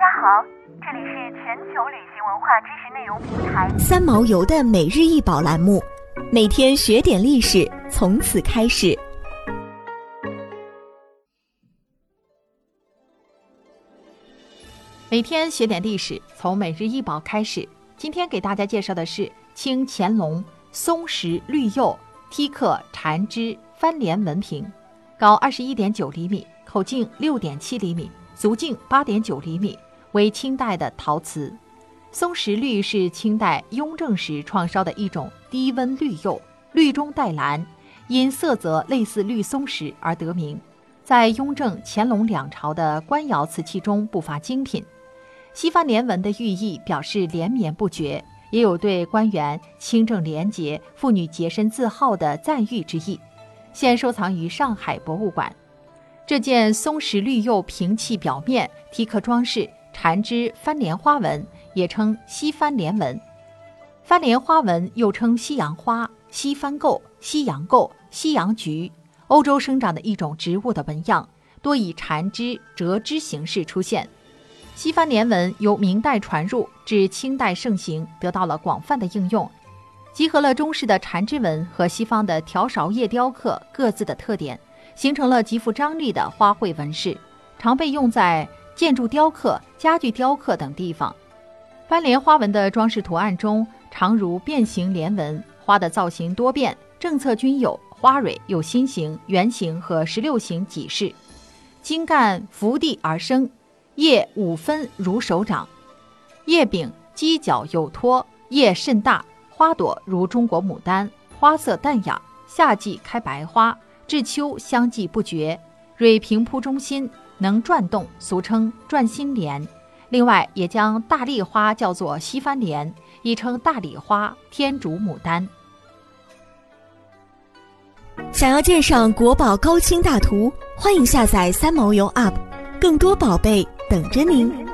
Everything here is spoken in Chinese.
大家好，这里是全球旅行文化知识内容平台三毛游的每日一宝栏目，每天学点历史，从此开始。每天学点历史，从每日一宝开始。今天给大家介绍的是清乾隆松石绿釉剔刻缠枝翻莲纹瓶，高二十一点九厘米，口径六点七厘米，足径八点九厘米，为清代的陶瓷。松石绿是清代雍正时创烧的一种低温绿釉，绿中带蓝，因色泽类似绿松石而得名，在雍正、乾隆两朝的官窑瓷器中不乏精品。西番莲纹的寓意表示连绵不绝，也有对官员清正廉洁、妇女洁身自好的赞誉之意。现收藏于上海博物馆。这件松石绿釉瓶器表面题刻装饰缠枝番莲花纹，也称西番莲纹。番莲花纹又称西洋花、西番构、西洋构、西洋菊，欧洲生长的一种植物的纹样，多以缠枝、折枝形式出现。西番莲纹由明代传入，至清代盛行，得到了广泛的应用，集合了中式的缠枝纹和西方的条勺叶雕刻各自的特点，形成了极富张力的花卉纹饰，常被用在建筑雕刻、家具雕刻等地方。斑莲花纹的装饰图案中，常如变形莲纹，花的造型多变，正侧均有花蕊，有心形、圆形和十六形几式，茎干伏地而生。叶五分如手掌，叶柄犄角有托，叶甚大，花朵如中国牡丹，花色淡雅，夏季开白花，至秋香继不绝。蕊平铺中心，能转动，俗称转心莲。另外，也将大丽花叫做西番莲，亦称大丽花、天竺牡丹。想要鉴赏国宝高清大图，欢迎下载三毛游 App，更多宝贝。等着您。